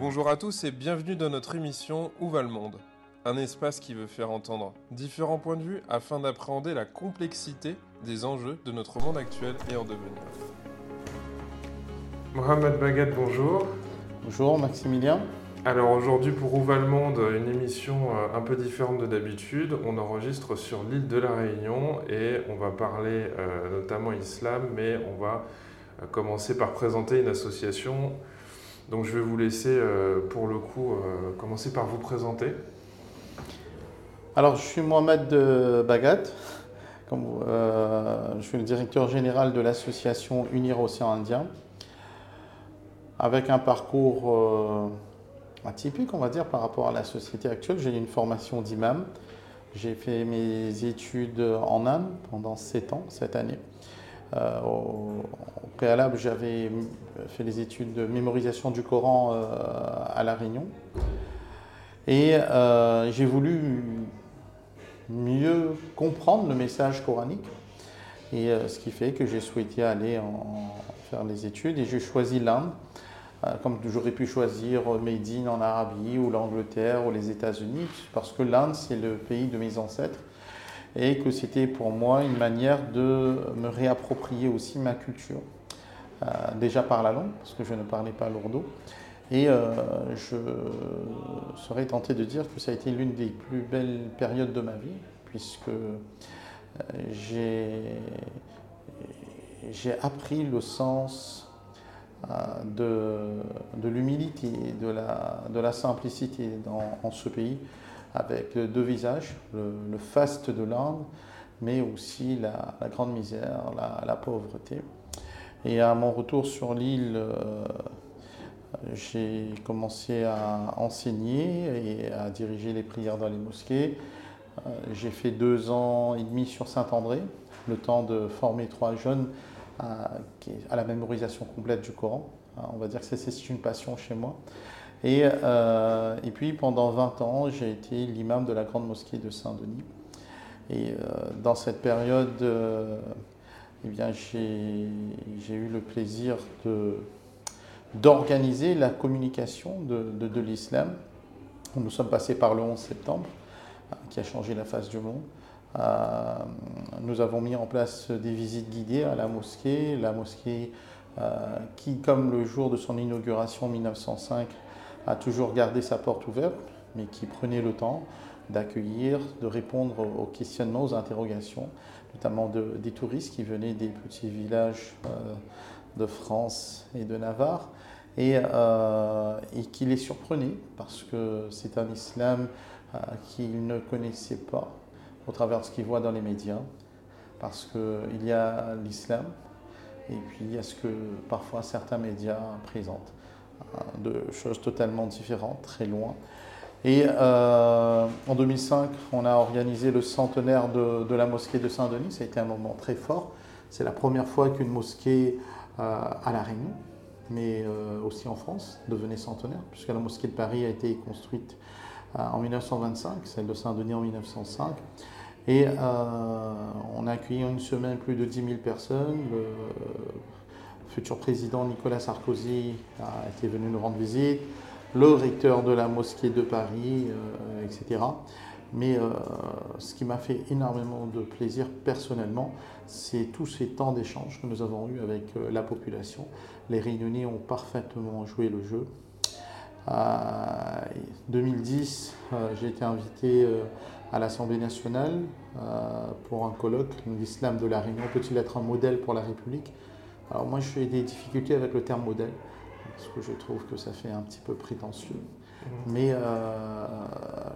Bonjour à tous et bienvenue dans notre émission Où va le monde? Un espace qui veut faire entendre différents points de vue afin d'appréhender la complexité des enjeux de notre monde actuel et en devenir. Mohamed Bagat, bonjour. Bonjour Maximilien. Alors aujourd'hui pour Où va le monde, une émission euh, un peu différente de d'habitude. On enregistre sur l'île de la Réunion et on va parler euh, notamment islam, mais on va euh, commencer par présenter une association. Donc je vais vous laisser pour le coup commencer par vous présenter. Alors je suis Mohamed Bagat. je suis le directeur général de l'association Unir Océan Indien avec un parcours atypique, on va dire, par rapport à la société actuelle. J'ai une formation d'imam. J'ai fait mes études en Inde pendant 7 ans, cette année. Euh, au, préalable, j'avais fait les études de mémorisation du Coran euh, à La Réunion. Et euh, j'ai voulu mieux comprendre le message coranique. Et ce qui fait que j'ai souhaité aller faire les études et j'ai choisi l'Inde comme j'aurais pu choisir Made en Arabie ou l'Angleterre ou les États-Unis, parce que l'Inde, c'est le pays de mes ancêtres, et que c'était pour moi une manière de me réapproprier aussi ma culture, euh, déjà par la langue, parce que je ne parlais pas lourdeau. Et euh, je serais tenté de dire que ça a été l'une des plus belles périodes de ma vie, puisque j'ai appris le sens euh, de, l'humilité, de la, de la simplicité dans, en ce pays, avec deux visages, le, faste de l'Inde, mais aussi la, grande misère, la, pauvreté. Et à mon retour sur l'île, euh, j'ai commencé à enseigner et à diriger les prières dans les mosquées. Euh, j'ai fait deux ans et demi sur Saint-André, le temps de former trois jeunes à, la mémorisation complète du Coran. On va dire que c'est une passion chez moi. Et, euh, et, puis pendant 20 ans, j'ai été l'imam de la grande mosquée de Saint-Denis. Et euh, dans cette période, euh, eh j'ai eu le plaisir d'organiser la communication de, l'islam. Nous sommes passés par le 11 septembre, qui a changé la face du monde. Nous avons mis en place des visites guidées à la mosquée, la mosquée qui, comme le jour de son inauguration en 1905, a toujours gardé sa porte ouverte, mais qui prenait le temps d'accueillir, de répondre aux questionnements, aux interrogations, notamment des touristes qui venaient des petits villages euh, de France et de Navarre, et, et, qui les surprenait parce que c'est un islam qu'ils ne connaissaient pas, au travers de ce qu'ils voient dans les médias, parce qu'il y a l'islam et puis il y a ce que parfois certains médias présentent, hein, de choses totalement différentes, très loin. Et euh, en 2005, on a organisé le centenaire de, la mosquée de Saint-Denis. Ça a été un moment très fort. C'est la première fois qu'une mosquée euh, à La Réunion, mais euh, aussi en France, devenait centenaire, puisque la mosquée de Paris a été construite en 1925, celle de Saint-Denis en 1905. Et on a accueilli en une semaine plus de 10 000 personnes. Futur président Nicolas Sarkozy a été venu nous rendre visite, le recteur de la mosquée de Paris, euh, etc. Mais euh, ce qui m'a fait énormément de plaisir personnellement, c'est tous ces temps d'échange que nous avons eus avec la population. Les réunionnais ont parfaitement joué le jeu. En 2010, j'ai été invité à l'Assemblée nationale euh, pour un colloque, l'islam de la Réunion peut-il être un modèle pour la République? Alors moi j'ai des difficultés avec le terme modèle, parce que je trouve que ça fait un petit peu prétentieux. Mmh. Mais euh,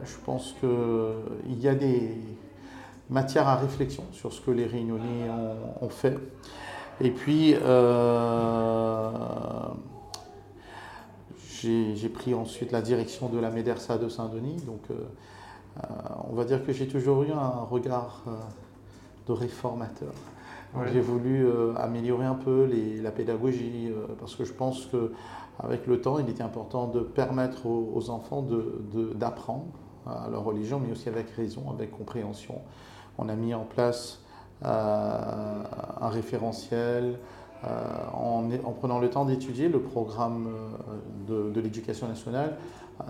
je pense qu'il y a des matières à réflexion sur ce que les Réunionnais ont, fait. Et puis, euh, j'ai pris ensuite la direction de la Médersa de Saint-Denis. Donc, euh, on va dire que j'ai toujours eu un regard de réformateur. J'ai voulu euh, améliorer un peu la pédagogie parce que je pense qu'avec le temps, il était important de permettre aux, enfants d'apprendre à leur religion, mais aussi avec raison, avec compréhension. On a mis en place un référentiel, en, en, prenant le temps d'étudier le programme de, de l'éducation nationale.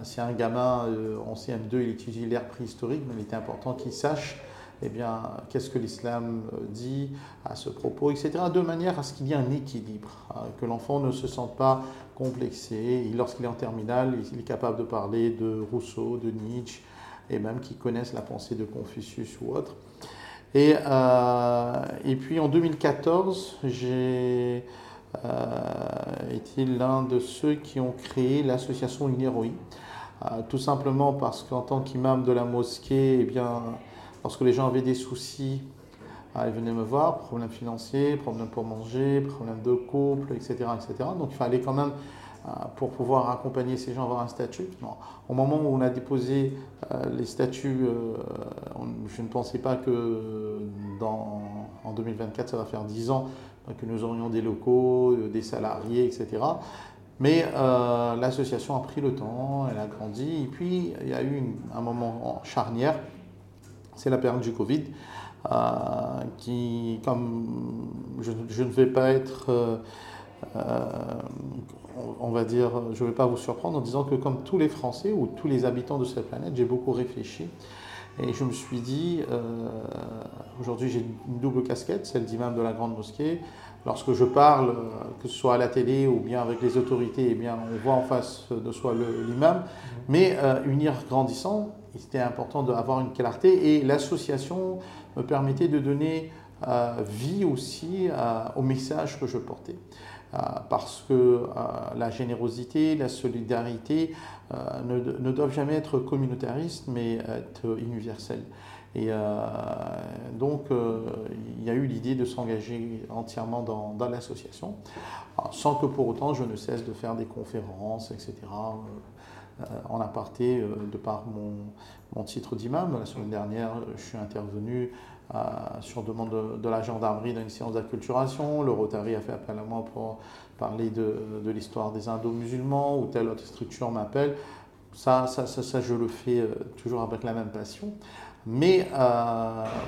si un gamin en CM2 il étudie l'ère préhistorique, mais il était important qu'il sache eh bien, qu'est-ce que l'islam dit à ce propos, etc., de manière à ce qu'il y ait un équilibre, hein, que l'enfant ne se sente pas complexé. Lorsqu'il est en terminale, il est capable de parler de Rousseau, de Nietzsche, et même qu'il connaisse la pensée de Confucius ou autre. Et, euh, et puis en 2014, j'ai euh, été l'un de ceux qui ont créé l'association Ineroi, euh, tout simplement parce qu'en tant qu'imam de la mosquée, eh bien, Lorsque les gens avaient des soucis, ah, ils venaient me voir, problèmes financiers, problèmes pour manger, problèmes de couple, etc., etc. Donc il fallait quand même, ah, pour pouvoir accompagner ces gens, avoir un statut. Au moment où on a déposé euh, les statuts, euh, je ne pensais pas que en 2024, ça va faire 10 ans que nous aurions des locaux, euh, des salariés, etc. Mais l'association a pris le temps, elle a grandi, et puis il y a eu un moment charnière c'est la période du Covid, euh, qui, comme je, ne vais pas être, euh, euh, on va dire, je ne vais pas vous surprendre en disant que comme tous les Français ou tous les habitants de cette planète, j'ai beaucoup réfléchi. Et je me suis dit, aujourd'hui j'ai une double casquette, celle d'imam de la Grande Mosquée. Lorsque je parle, que ce soit à la télé ou bien avec les autorités, eh bien, on voit en face de soi l'imam. Mais unir grandissant, était important d'avoir une clarté et l'association me permettait de donner euh, vie aussi euh, au message que je portais. Euh, parce que la générosité, la solidarité ne, doivent jamais être communautaristes, mais être universelles. Et donc, il y a eu l'idée de s'engager entièrement dans l'association, sans que pour autant je ne cesse de faire des conférences, etc. Euh, en aparté, euh, de par mon, titre d'imam. La semaine dernière, je suis intervenu euh, sur demande de, la gendarmerie dans une séance d'acculturation. Le Rotary a fait appel à moi pour parler de, l'histoire des indo-musulmans ou telle autre structure m'appelle. Ça, ça, ça, je le fais toujours avec la même passion. Mais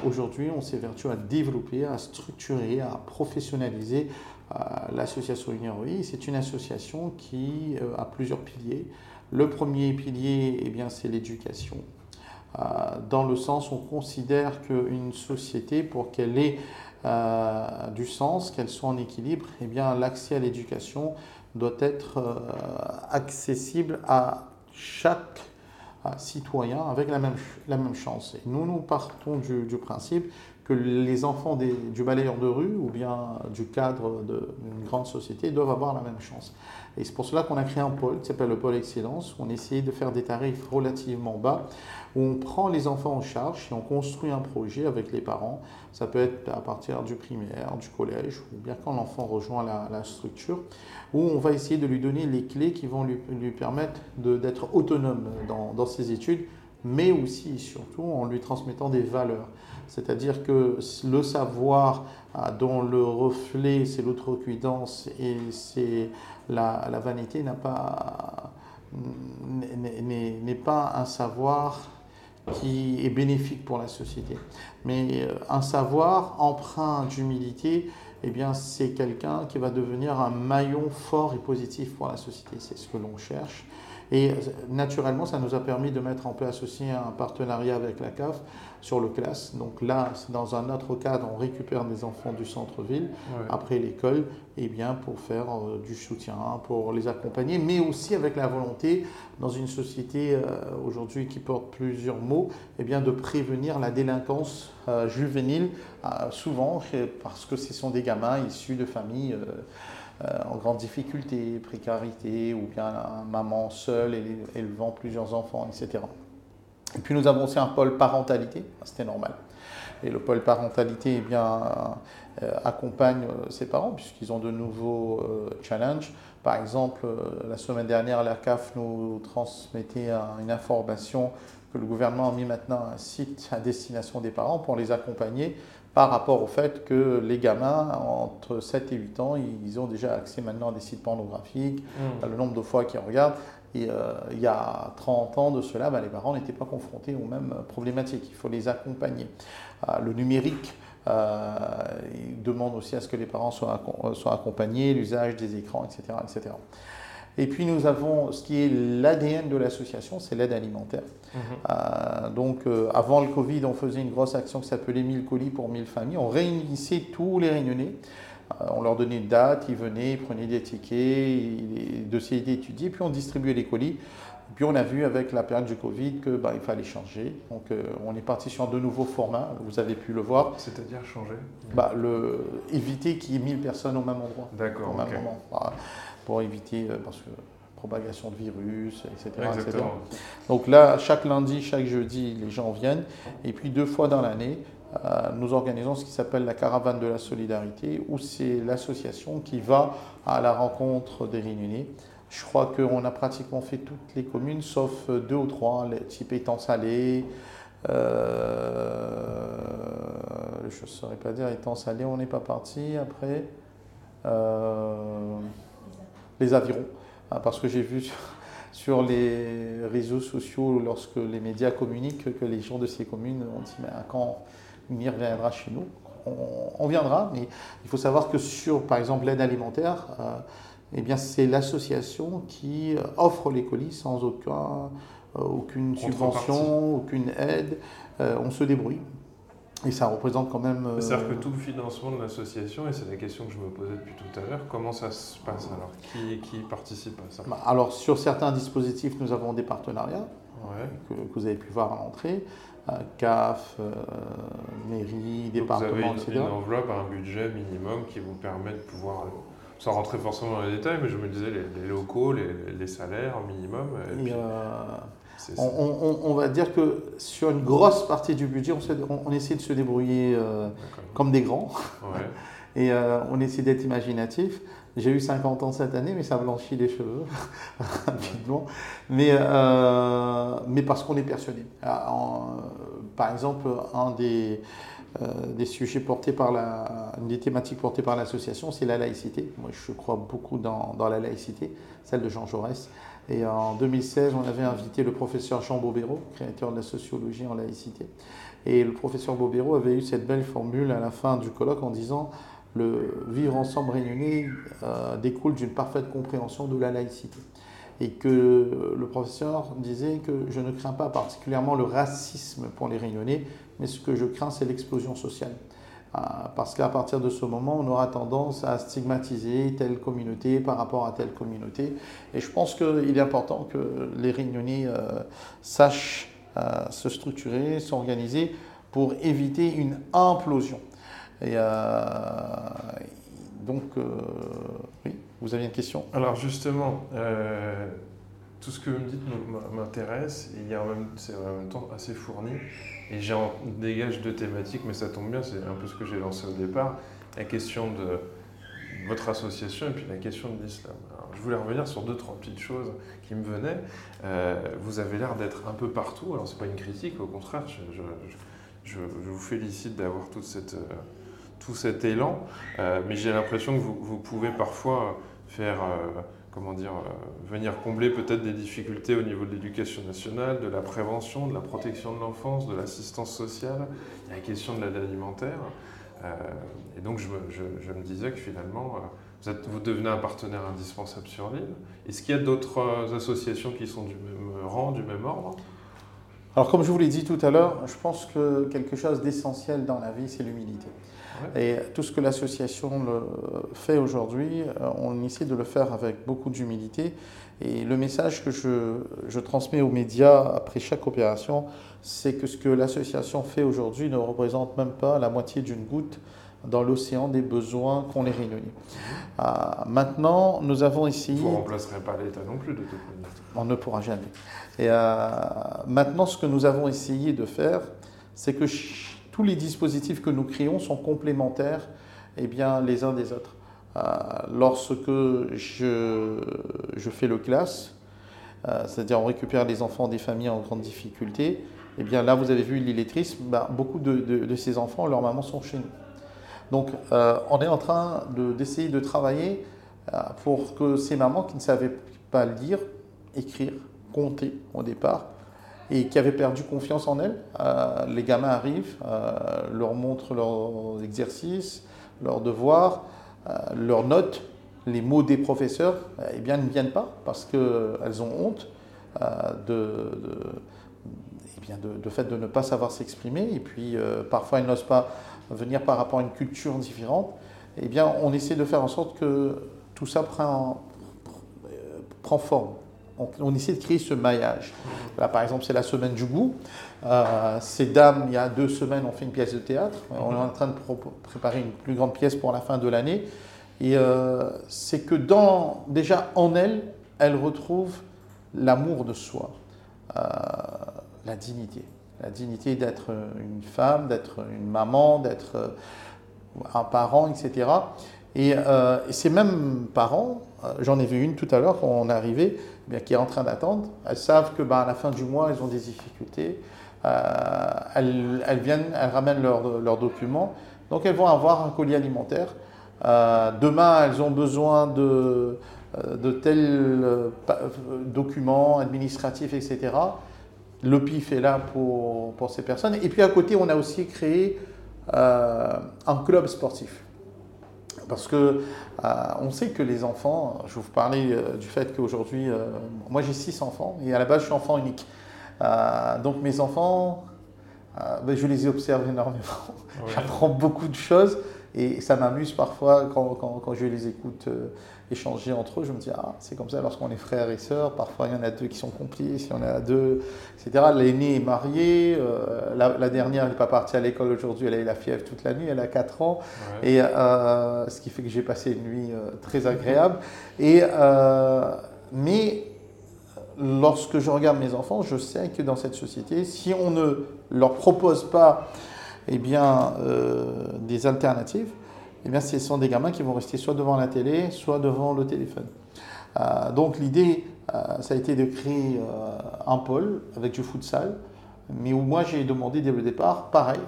aujourd'hui, on s'est vertu à développer, à structurer, à professionnaliser l'association Uniroi. C'est une association qui a plusieurs piliers. Le premier pilier, eh bien, c'est l'éducation. Euh, dans le sens où on considère qu'une société, pour qu'elle ait euh, du sens, qu'elle soit en équilibre, eh bien, l'accès à l'éducation doit être euh, accessible à chaque citoyen avec la même, chance. Nous, nous partons du principe que les enfants du balayeur de rue ou bien du cadre d'une grande société doivent avoir la même chance. Et c'est pour cela qu'on a créé un pôle qui s'appelle le pôle excellence, où on essaye de faire des tarifs relativement bas, où on prend les enfants en charge et on construit un projet avec les parents. Ça peut être à partir du primaire, du collège, ou bien quand l'enfant rejoint la, structure, où on va essayer de lui donner les clés qui vont lui, permettre d'être autonome dans ses études mais aussi et surtout en lui transmettant des valeurs. C'est-à-dire que le savoir dont le reflet c'est l'outrecuidance et c'est la, la, vanité n'est pas, n'est pas un savoir qui est bénéfique pour la société. Mais euh, un savoir empreint d'humilité, eh bien, c'est quelqu'un qui va devenir un maillon fort et positif pour la société. C'est ce que l'on cherche. Et naturellement, ça nous a permis de mettre en place aussi un partenariat avec la CAF sur le classe. Donc là, dans un autre cadre, on récupère des enfants du centre-ville après l'école, eh bien pour faire euh, du soutien, pour les accompagner, mais aussi avec la volonté, dans une société euh, aujourd'hui qui porte plusieurs mots, eh bien de prévenir la délinquance euh, juvénile, souvent parce que ce sont des gamins issus de familles euh, en grande difficulté, précarité, ou bien maman seule élevant plusieurs enfants, etc. Et puis nous avons aussi un pôle parentalité, c'était normal. Et le pôle parentalité eh bien, euh, accompagne euh, ses parents puisqu'ils ont de nouveaux challenges. Par exemple, la semaine dernière, la CAF nous transmettait une information que le gouvernement a mis maintenant un site à destination des parents pour les accompagner par rapport au fait que les gamins, entre 7 et 8 ans, ils ont déjà accès maintenant à des sites pornographiques, mmh. le nombre de fois qu'ils regardent. Et euh, il y a 30 ans de cela, bah, les parents n'étaient pas confrontés aux mêmes problématiques. Il faut les accompagner. Euh, le numérique, il demande aussi à ce que les parents soient, soient accompagnés, l'usage des écrans, etc., etc. Et puis nous avons ce qui est l'ADN de l'association, c'est l'aide alimentaire. Mhm. donc avant le Covid, on faisait une grosse action qui s'appelait 1000 colis pour 1000 familles. On réunissait tous les réunionnais euh, on leur donnait une date, ils venaient, ils prenaient des tickets, les dossiers étaient étudiés, puis on distribuait les colis. Puis on a vu avec la période du Covid qu'il bah, fallait changer. Donc euh, on est parti sur de nouveaux formats, vous avez pu le voir. C'est-à-dire changer? Bah, le, Éviter qu'il y ait 1000 personnes au même endroit. D'accord. Au même moment. Pour éviter, euh, parce que propagation de virus, etc., etc. Donc là, chaque lundi, chaque jeudi, les gens viennent. Et puis deux fois dans l'année, euh, nous organisons ce qui s'appelle la caravane de la solidarité, où c'est l'association qui va à la rencontre des réunionnais. Je crois qu'on a pratiquement fait toutes les communes, sauf deux ou trois, type étant salé. Euh, je ne saurais pas dire étant salé, on n'est pas parti après. Euh, les avirons, hein, parce que j'ai vu sur les réseaux sociaux, lorsque les médias communiquent, que les gens de ces communes ont dit mais quand y reviendra chez nous. On, viendra, mais il faut savoir que sur, par exemple, l'aide alimentaire, euh, eh bien, c'est l'association qui offre les colis sans aucun, euh, aucune subvention, aucune aide. Euh, on se débrouille. Et ça représente quand même. C'est-à-dire que tout le financement de l'association, et c'est la question que je me posais depuis tout à l'heure, comment ça se passe alors? Qui, qui participe à ça? Bah, Alors, sur certains dispositifs, nous avons des partenariats que, que, vous avez pu voir à l'entrée. CAF, euh, mairie, département, vous avez une, Une enveloppe, un budget minimum qui vous permet de pouvoir, sans rentrer forcément dans les détails, mais je me disais les, locaux, les, salaires minimum. Euh, on, va dire que sur une grosse partie du budget, on, essaie de se débrouiller euh, comme des grands. et on essaie d'être imaginatif. J'ai eu 50 ans cette année, mais ça blanchit les cheveux rapidement. Mais, euh, mais parce qu'on est persuadé. Ah, par exemple, un des, euh, des sujets portés par la, une des thématiques portées par l'association, c'est la laïcité. Moi, je crois beaucoup dans, dans, la laïcité, celle de Jean Jaurès. Et en 2016, on avait invité le professeur Jean Bobéro, créateur de la sociologie en laïcité. Et le professeur Bobéro avait eu cette belle formule à la fin du colloque en disant le vivre ensemble réunionnais euh, découle d'une parfaite compréhension de la laïcité. Et que le professeur disait que je ne crains pas particulièrement le racisme pour les réunionnais, mais ce que je crains, c'est l'explosion sociale. Euh, parce qu'à partir de ce moment, on aura tendance à stigmatiser telle communauté par rapport à telle communauté. Et je pense qu'il est important que les réunionnais euh, sachent se structurer, s'organiser pour éviter une implosion. Et euh, donc, euh, oui, vous aviez une question? Alors justement, euh, tout ce que vous me dites m'intéresse, c'est en même temps assez fourni, et j'en dégage deux thématiques, mais ça tombe bien, c'est un peu ce que j'ai lancé au départ, la question de votre association et puis la question de l'islam. Je voulais revenir sur deux, trois petites choses qui me venaient. vous avez l'air d'être un peu partout, alors c'est pas une critique, au contraire, je, vous félicite d'avoir toute cette tout cet élan, euh, mais j'ai l'impression que vous, pouvez parfois faire, euh, comment dire, euh, venir combler peut-être des difficultés au niveau de l'éducation nationale, de la prévention, de la protection de l'enfance, de l'assistance sociale, il y a la question de l'aide alimentaire. et donc je me, disais que finalement, êtes, vous, devenez un partenaire indispensable sur l'île. Est-ce qu'il y a d'autres associations qui sont du même rang, du même ordre? Alors comme je vous l'ai dit tout à l'heure, je pense que quelque chose d'essentiel dans la vie, c'est l'humilité. Et tout ce que l'association fait aujourd'hui, euh, on essaie de le faire avec beaucoup d'humilité. Et le message que je, je, transmets aux médias après chaque opération, c'est que ce que l'association fait aujourd'hui ne représente même pas la moitié d'une goutte dans l'océan des besoins qu'ont les réunionnais. Mhm. Euh, maintenant, nous avons essayé... Vous ne remplacerez pas l'État non plus de toute manière. On ne pourra jamais. Et euh, maintenant, ce que nous avons essayé de faire, c'est que tous les dispositifs que nous créons sont complémentaires eh bien, les uns des autres. Euh, lorsque je, je, fais le classe, euh, c'est-à-dire on récupère les enfants des familles en grande difficulté, eh bien là vous avez vu l'illettrisme, ben, beaucoup de, de, ces enfants, leurs mamans sont chez nous. Donc euh, on est en train d'essayer de, travailler pour que ces mamans qui ne savaient pas lire, écrire, compter au départ, et qui avaient perdu confiance en elles. les gamins arrivent, leur montrent leurs exercices, leurs devoirs, leurs notes, les mots des professeurs, eh bien, ne viennent pas parce qu'elles ont honte de, eh bien, de, fait de ne pas savoir s'exprimer et puis parfois elles n'osent pas venir par rapport à une culture différente. Eh bien, on essaie de faire en sorte que tout ça prend, prend forme. On, essaie de créer ce maillage. Là, par exemple, c'est la semaine du goût. Euh, ces dames, il y a deux semaines, ont fait une pièce de théâtre. On est en train de préparer une plus grande pièce pour la fin de l'année. Et euh, c'est que dans, déjà en elles, elles retrouvent l'amour de soi, euh, la dignité. La dignité d'être une femme, d'être une maman, d'être un parent, etc. Et, ces mêmes parents, j'en ai vu une tout à l'heure quand on est arrivé, qui est en train d'attendre. Elles savent que ben, à la fin du mois, elles ont des difficultés. Euh, elles, viennent, elles ramènent leurs documents. Donc elles vont avoir un colis alimentaire. Euh, demain, elles ont besoin de, euh, de tels documents administratifs, etc. Le PIF est là pour, pour, ces personnes. Et puis à côté, on a aussi créé un club sportif. Parce que euh, on sait que les enfants, je vais vous parler euh, du fait qu'aujourd'hui, euh, moi j'ai six enfants et à la base je suis enfant unique. donc mes enfants, ben, je les observe énormément. J'apprends beaucoup de choses et ça m'amuse parfois quand, quand, je les écoute échanger entre eux. Je me dis, ah, c'est comme ça lorsqu'on est frères et sœurs. Parfois, il y en a deux qui sont complices, il y en a deux, etc. L'aîné est marié. Euh, la, dernière n'est pas partie à l'école aujourd'hui. Elle a eu la fièvre toute la nuit. Elle a 4 ans. Et euh, ce qui fait que j'ai passé une nuit euh, très agréable. Et, mais lorsque je regarde mes enfants, je sais que dans cette société, si on ne leur propose pas eh bien, des alternatives, eh bien, ce sont des gamins qui vont rester soit devant la télé, soit devant le téléphone. Euh, donc l'idée, euh, ça a été de créer euh, un pôle avec du futsal, mais où moi j'ai demandé dès le départ, pareil,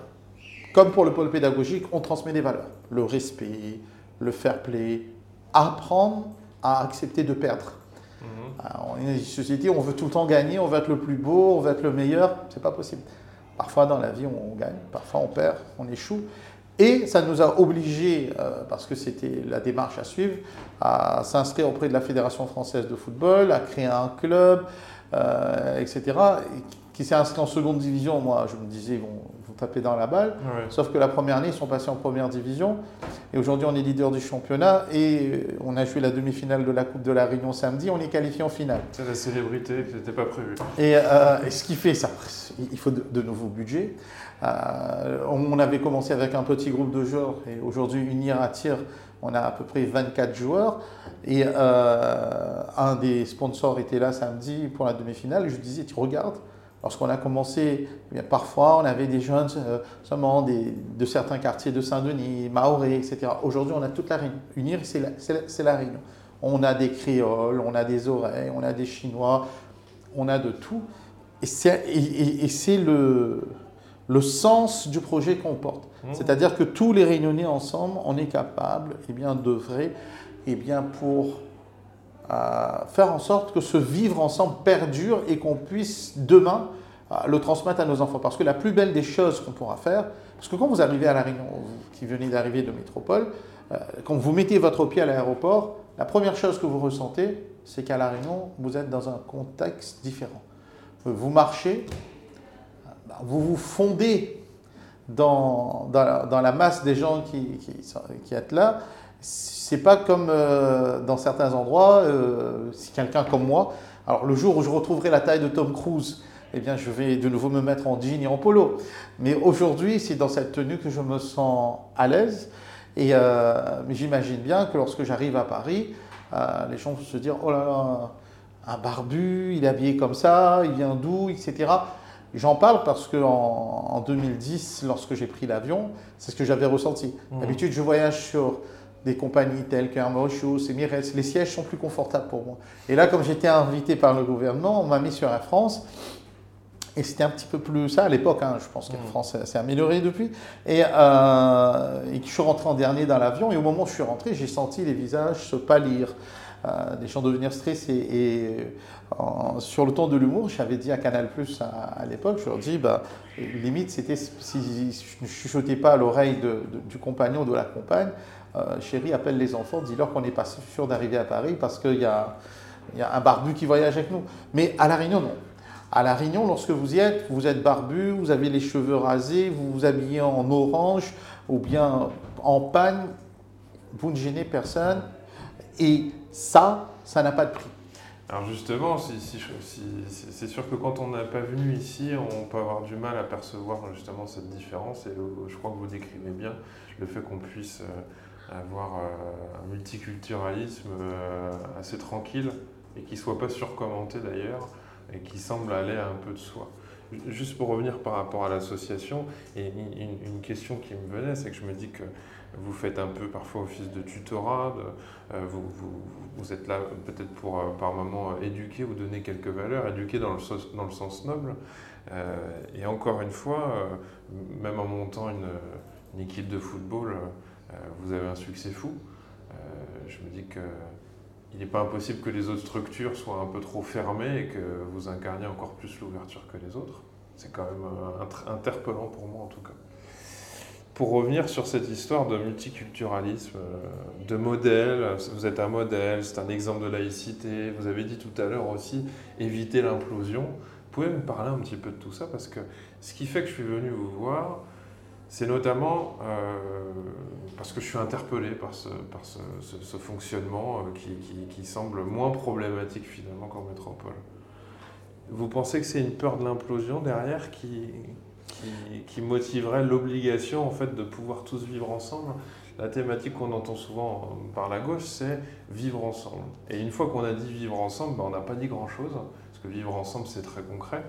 comme pour le pôle pédagogique, on transmet des valeurs. Le respect, le fair play, apprendre à accepter de perdre. Mhm. on est dans une société où on veut tout le temps gagner, on veut être le plus beau, on veut être le meilleur, c'est pas possible. Parfois dans la vie on gagne, parfois on perd, on échoue. Et ça nous a obligés, euh, parce que c'était la démarche à suivre, à s'inscrire auprès de la Fédération française de football, à créer un club, euh, etc., qui s'est inscrit en seconde division. Moi, je me disais, ils vont, taper dans la balle. Sauf que la première année, ils sont passés en première division. Et aujourd'hui, on est leader du championnat. Et on a joué la demi-finale de la Coupe de la Réunion samedi. On est qualifié en finale. C'est la célébrité qui n'était pas prévue. Et, euh, ce qui fait, ça, il faut de nouveaux budgets. Euh, on avait commencé avec un petit groupe de joueurs et aujourd'hui, Unir attire, on a à peu près 24 joueurs. Et euh, un des sponsors était là samedi pour la demi-finale. je disais, tu regardes, lorsqu'on a commencé, eh parfois on avait des jeunes euh, seulement de certains quartiers de Saint-Denis, Maoré, etc. Aujourd'hui, on a toute la Réunion. Unir, c'est la, la, Réunion. On a des créoles, on a des oreilles, on a des chinois, on a de tout. Et c'est le le sens du projet qu'on porte. Mmh. C'est-à-dire que tous les réunionnais ensemble, on est capable eh bien, d'œuvrer eh bien, pour euh, faire en sorte que ce vivre ensemble perdure et qu'on puisse demain euh, le transmettre à nos enfants. Parce que la plus belle des choses qu'on pourra faire, parce que quand vous arrivez à La Réunion, qui venez d'arriver de métropole, euh, quand vous mettez votre pied à l'aéroport, la première chose que vous ressentez, c'est qu'à La Réunion, vous êtes dans un contexte différent. Vous marchez, vous vous fondez dans, dans, la, masse des gens qui, qui, qui êtes là. C'est pas comme euh, dans certains endroits, euh, si quelqu'un comme moi, alors le jour où je retrouverai la taille de Tom Cruise, eh bien je vais de nouveau me mettre en jean et en polo. Mais aujourd'hui, c'est dans cette tenue que je me sens à l'aise. Et euh, j'imagine bien que lorsque j'arrive à Paris, les gens vont se dire, oh là là, un barbu, il est habillé comme ça, il vient d'où, etc. J'en parle parce qu'en en 2010, lorsque j'ai pris l'avion, c'est ce que j'avais ressenti. Mmh. D'habitude, je voyage sur des compagnies telles qu'Air Mauritius, Emirates, les sièges sont plus confortables pour moi. Et là, comme j'étais invité par le gouvernement, on m'a mis sur Air France. Et c'était un petit peu plus ça à l'époque, hein, je pense qu'Air mmh. France s'est amélioré depuis. Et, euh, et, je suis rentré en dernier dans l'avion, et au moment où je suis rentré, j'ai senti les visages se pâlir. les gens devenir stressés. Et, sur le ton de l'humour, j'avais dit à Canal Plus à, l'époque, je leur dis, bah, limite, c'était si je ne chuchotais pas à l'oreille du compagnon ou de la compagne, chérie, appelle les enfants, dis-leur qu'on n'est pas sûr d'arriver à Paris parce qu'il y a, y a un barbu qui voyage avec nous. Mais à La Réunion, non. À La Réunion, lorsque vous y êtes, vous êtes barbu, vous avez les cheveux rasés, vous vous habillez en orange ou bien en panne, vous ne gênez personne. Et ça, ça n'a pas de prix. Alors justement, c'est sûr que quand on n'a pas venu ici, on peut avoir du mal à percevoir justement cette différence. Et je crois que vous décrivez bien le fait qu'on puisse euh, avoir euh, un multiculturalisme euh, assez tranquille et qui ne soit pas surcommenté d'ailleurs et qui semble aller un peu de soi. Juste pour revenir par rapport à l'association, et une, question qui me venait, c'est que je me dis que vous faites un peu parfois office de tutorat, euh, vous, vous, êtes là peut-être pour par moment éduquer ou donner quelques valeurs, éduquer dans le, dans le sens noble. Et encore une fois, même en montant une équipe de football, vous avez un succès fou. je me dis que il n'est pas impossible que les autres structures soient un peu trop fermées et que vous incarniez encore plus l'ouverture que les autres. C'est quand même euh, interpellant pour moi en tout cas. Pour revenir sur cette histoire de multiculturalisme, euh, de modèle, vous êtes un modèle, c'est un exemple de laïcité, vous avez dit tout à l'heure aussi éviter l'implosion. Vous pouvez me parler un petit peu de tout ça? Parce que ce qui fait que je suis venu vous voir, c'est notamment euh, parce que je suis interpellé par ce, par ce, fonctionnement euh, qui, qui, semble moins problématique finalement qu'en métropole. Vous pensez que c'est une peur de l'implosion derrière qui, qui, motiverait l'obligation en fait de pouvoir tous vivre ensemble? La thématique qu'on entend souvent par la gauche, c'est vivre ensemble. Et une fois qu'on a dit vivre ensemble, ben, on n'a pas dit grand-chose, parce que vivre ensemble, c'est très concret.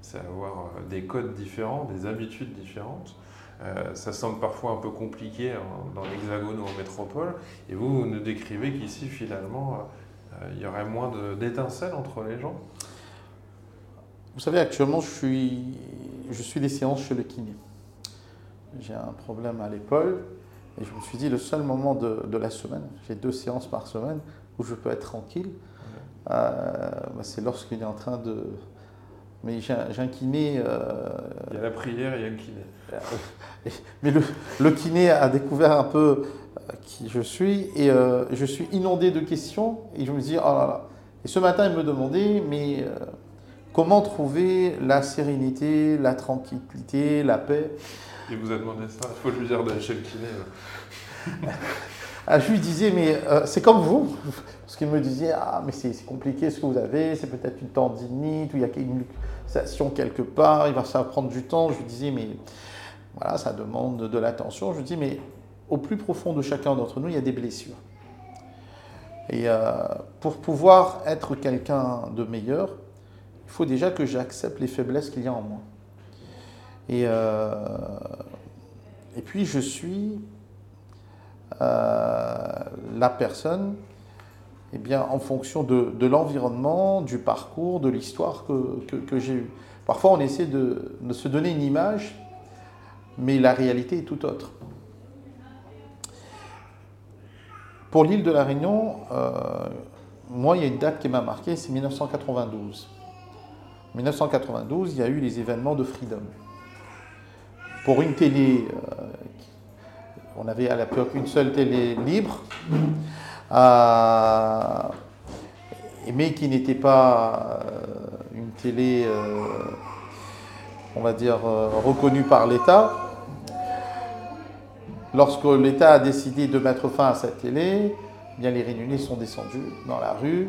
C'est avoir euh, des codes différents, des habitudes différentes. Euh, ça semble parfois un peu compliqué dans l'hexagone ou en métropole. Et vous, vous nous décrivez qu'ici, finalement, euh, il y aurait moins d'étincelles entre les gens Vous savez, actuellement, je suis, je suis des séances chez le kiné. J'ai un problème à l'épaule et je me suis dit, le seul moment de, de la semaine, j'ai deux séances par semaine où je peux être tranquille, euh, bah, c'est lorsqu'il est en train de, mais j'ai un, kiné. Euh, il y a la prière et il y a le kiné. Mais le, kiné a découvert un peu euh, qui je suis et euh, je suis inondé de questions et je me dis, oh là là. Et ce matin, il me demandait, mais comment trouver la sérénité, la tranquillité, la paix? Il vous a demandé ça, il faut lui dire d'aller chez le kiné. ah, je lui disais, mais c'est comme vous. Parce qu'il me disait, ah, mais c'est compliqué ce que vous avez, c'est peut-être une tendinite, ou il y a une luxation quelque part, il va ça prendre du temps. Je lui disais, mais voilà, ça demande de l'attention. Je lui dis, mais au plus profond de chacun d'entre nous, il y a des blessures. Et euh, pour pouvoir être quelqu'un de meilleur, il faut déjà que j'accepte les faiblesses qu'il y a en moi. Et, euh, et puis, je suis euh, la personne, eh bien, en fonction de, l'environnement, du parcours, de l'histoire que, que, j'ai eue. Parfois, on essaie de, de se donner une image mais la réalité est tout autre. Pour l'île de la Réunion, euh, moi, il y a une date qui m'a marqué, c'est 1992. 1992, il y a eu les événements de Freedom. Pour une télé, euh, on avait à l'époque une seule télé libre, euh, mais qui n'était pas une télé, on va dire, reconnue par l'État. Lorsque l'État a décidé de mettre fin à cette télé, bien les Réunionnais sont descendus dans la rue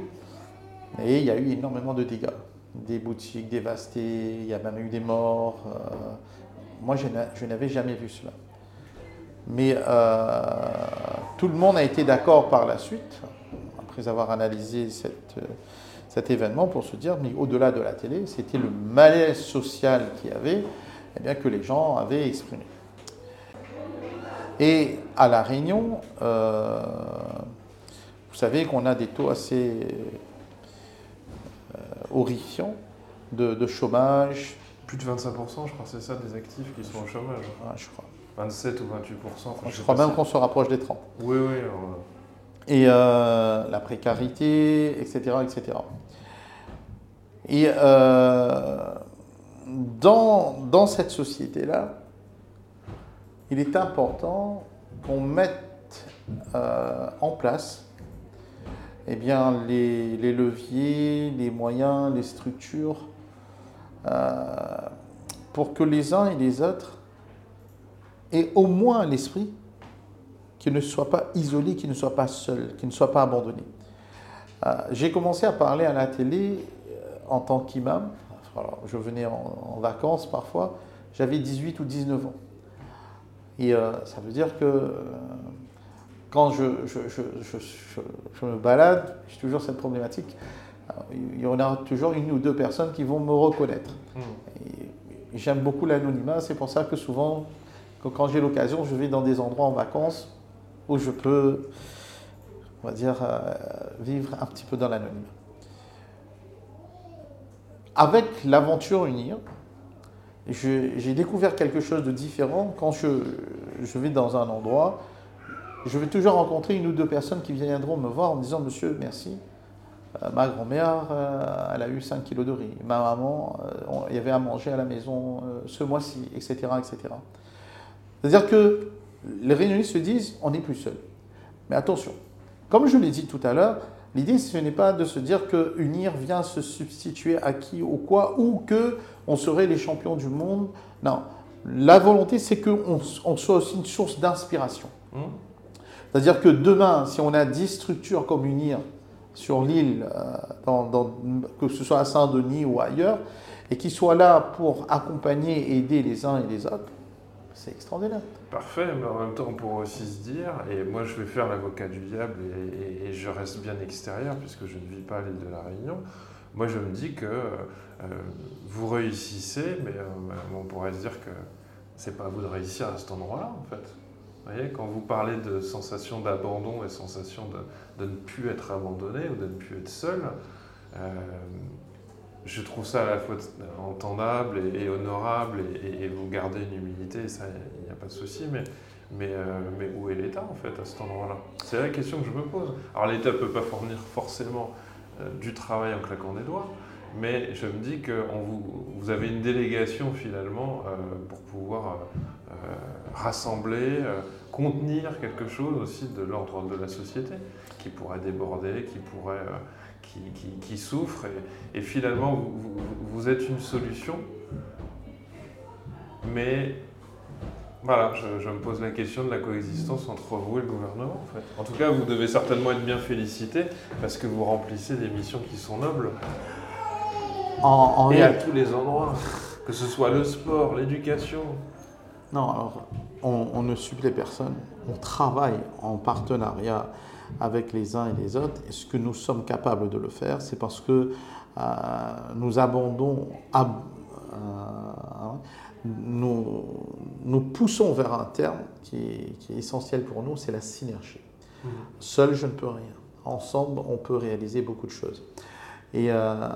et il y a eu énormément de dégâts. Des boutiques dévastées, il y a même eu des morts. Euh, moi, je n'avais jamais vu cela. Mais euh, tout le monde a été d'accord par la suite, après avoir analysé cet événement, pour se dire, mais au-delà de la télé, c'était le malaise social qu'il y avait, eh bien, que les gens avaient exprimé. Et à La Réunion, euh, vous savez qu'on a des taux assez euh, horrifiants de, chômage. Plus de 25%, je crois, c'est ça, des actifs qui sont au chômage. je crois. 27 ou 28%. je crois même qu'on se rapproche des 30. Oui, oui. et la précarité, etc. etc. Et dans, dans cette société-là, il est important qu'on mette en place eh bien, les, les, leviers, les moyens, les structures, euh, pour que les uns et les autres aient au moins l'esprit qu'ils ne soient pas isolés, qu'ils ne soient pas seuls, qu'ils ne soient pas abandonnés. Euh, j'ai commencé à parler à la télé euh, en tant qu'imam. je venais en, vacances parfois. J'avais 18 ou 19 ans. Et ça veut dire que quand je, je, me balade, j'ai toujours cette problématique. Il y en a toujours une ou deux personnes qui vont me reconnaître. Hmm. J'aime beaucoup l'anonymat, c'est pour ça que souvent, quand j'ai l'occasion, je vais dans des endroits en vacances où je peux, on va dire, euh, vivre un petit peu dans l'anonymat. Avec l'aventure Unir, j'ai découvert quelque chose de différent quand je, je vais dans un endroit je vais toujours rencontrer une ou deux personnes qui viendront me voir en me disant Monsieur, merci. Euh, ma grand-mère, euh, elle a eu 5 kilos de riz. Ma maman, il y avait à manger à la maison ce mois-ci, etc. etc. C'est-à-dire que les réunionistes se disent on n'est plus seul. Mais attention, comme je l'ai dit tout à l'heure, l'idée ce n'est pas de se dire que unir vient se substituer à qui ou quoi, ou que on serait les champions du monde. Non, la volonté c'est qu'on on soit aussi une source d'inspiration. Mmh. C'est-à-dire que demain, si on a 10 structures comme UNIR sur l'île, euh, que ce soit à Saint-Denis ou ailleurs, et qui soient là pour accompagner et aider les uns et les autres, c'est extraordinaire. Parfait, mais en même temps, on pourrait aussi se dire, et moi je vais faire l'avocat du diable et, je reste bien extérieur puisque je ne vis pas à l'île de la Réunion. Moi je me dis que euh, vous réussissez, mais euh, on pourrait se dire que c'est pas à vous de réussir à cet endroit-là en fait. Vous voyez, quand vous parlez de sensation d'abandon et sensation de, de, ne plus être abandonné ou de ne plus être seul, euh, je trouve ça à la fois entendable et, honorable et, vous gardez une humilité, ça, il n'y a pas de souci, mais, mais, euh, mais où est l'État en fait à cet endroit-là? C'est la question que je me pose. Alors l'État ne peut pas fournir forcément euh, du travail en claquant des doigts, mais je me dis que vous, vous, avez une délégation finalement pour pouvoir rassembler, euh, contenir quelque chose aussi de l'ordre de la société qui pourrait déborder, qui pourrait, qui, qui, souffre. Et, finalement, vous, vous, êtes une solution. Mais voilà, je, me pose la question de la coexistence entre vous et le gouvernement. En, fait. en tout cas, vous devez certainement être bien félicité parce que vous remplissez des missions qui sont nobles. En, et à tous les endroits, que ce soit le sport, l'éducation, non, alors on, ne supplée personne. On travaille en partenariat avec les uns et les autres. Et ce que nous sommes capables de le faire, c'est parce que euh, nous abondons, euh, nous, nous, poussons vers un terme qui est, essentiel pour nous, c'est la synergie. Mmh. Seul, je ne peux rien. Ensemble, on peut réaliser beaucoup de choses. Et, euh,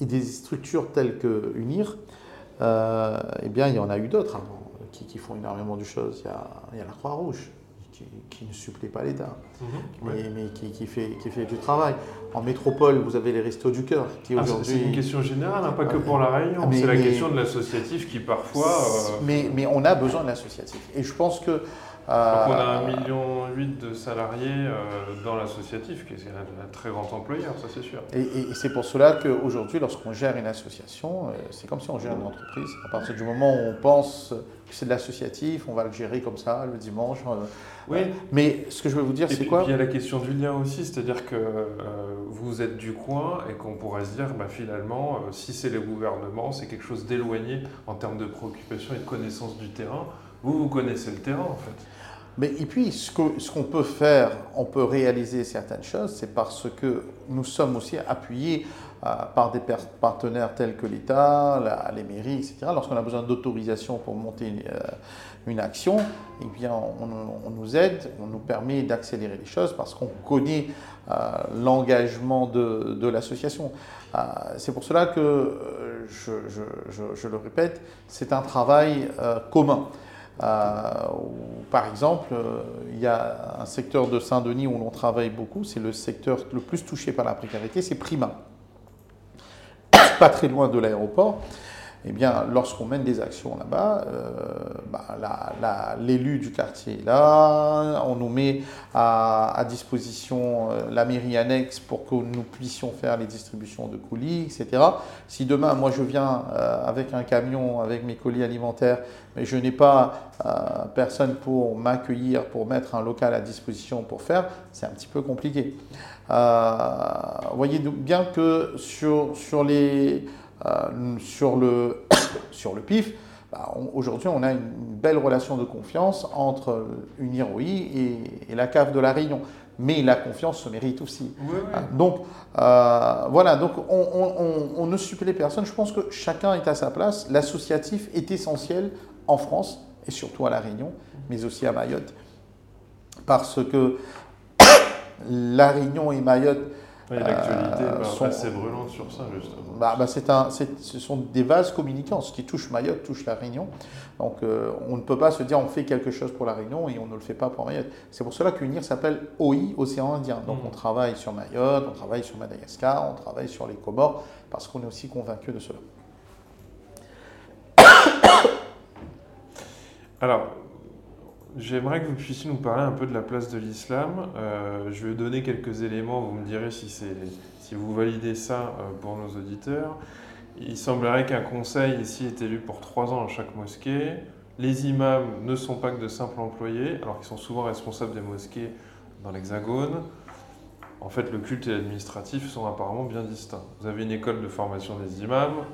et des structures telles que UNIR, eh bien, il y en a eu d'autres avant qui, font énormément de choses. Il y a, il y a la Croix-Rouge, qui, ne supplée pas l'État, mhm, mais, qui, fait, qui fait du travail. En métropole, vous avez les Restos du Cœur, qui ah, aujourd'hui... C'est une question générale, hein, pas que pour la Réunion. c'est la question de l'associatif qui parfois... Euh, mais, mais on a besoin de l'associatif. Et je pense que euh, on a un million huit de salariés euh, dans l'associatif, qui est un, très grand employeur, ça c'est sûr. Et, c'est pour cela qu'aujourd'hui, lorsqu'on gère une association, euh, c'est comme si on gère une entreprise. À partir du moment où on pense que c'est de l'associatif, on va le gérer comme ça le dimanche. oui. mais ce que je veux vous dire, c'est quoi Il y a la question du lien aussi, c'est-à-dire que vous êtes du coin et qu'on pourrait se dire, bah, finalement, si c'est le gouvernement, c'est quelque chose d'éloigné en termes de préoccupation et de connaissance du terrain. Vous, vous connaissez le terrain en fait. Mais, et puis, ce qu'on peut faire, on peut réaliser certaines choses, c'est parce que nous sommes aussi appuyés euh, par des partenaires tels que l'État, les mairies, etc. Lorsqu'on a besoin d'autorisation pour monter une, euh, action, eh bien, on, nous aide, on nous permet d'accélérer les choses parce qu'on connaît euh, l'engagement de, de l'association. c'est pour cela que, je, je, je, le répète, c'est un travail commun. Par exemple, il y a un secteur de Saint-Denis où l'on travaille beaucoup, c'est le secteur le plus touché par la précarité, c'est Prima. Pas très loin de l'aéroport eh bien, lorsqu'on mène des actions là-bas, euh, bah, l'élu du quartier est là, on nous met à, disposition euh, la mairie annexe pour que nous puissions faire les distributions de colis, etc. Si demain, moi, je viens euh, avec un camion, avec mes colis alimentaires, mais je n'ai pas personne pour m'accueillir, pour mettre un local à disposition pour faire, c'est un petit peu compliqué. vous voyez bien que sur, sur les sur, le, sur le PIF, bah, aujourd'hui, on a une belle relation de confiance entre une IROI et, la cave de la Réunion. Mais la confiance se mérite aussi. Euh, donc, euh, voilà, donc on, ne supplée personne. Je pense que chacun est à sa place. L'associatif est essentiel en France et surtout à La Réunion, mais aussi à Mayotte. Parce que La Réunion et Mayotte l'actualité euh, sont assez brûlante sur ça, justement. Bah, bah c'est un, ce sont des vases communicants. Ce qui touche Mayotte touche la Réunion. Donc, euh, on ne peut pas se dire on fait quelque chose pour la Réunion et on ne le fait pas pour Mayotte. C'est pour cela qu'UNIR s'appelle OI, Océan Indien. Donc, mm. on travaille sur Mayotte, on travaille sur Madagascar, on travaille sur les Comores, parce qu'on est aussi convaincu de cela. Alors, J'aimerais que vous puissiez nous parler un peu de la place de l'islam. Euh, je vais donner quelques éléments, vous me direz si, si vous validez ça euh, pour nos auditeurs. Il semblerait qu'un conseil ici est élu pour trois ans dans chaque mosquée. Les imams ne sont pas que de simples employés, alors qu'ils sont souvent responsables des mosquées dans l'Hexagone. En fait, le culte et l'administratif sont apparemment bien distincts. Vous avez une école de formation des imams,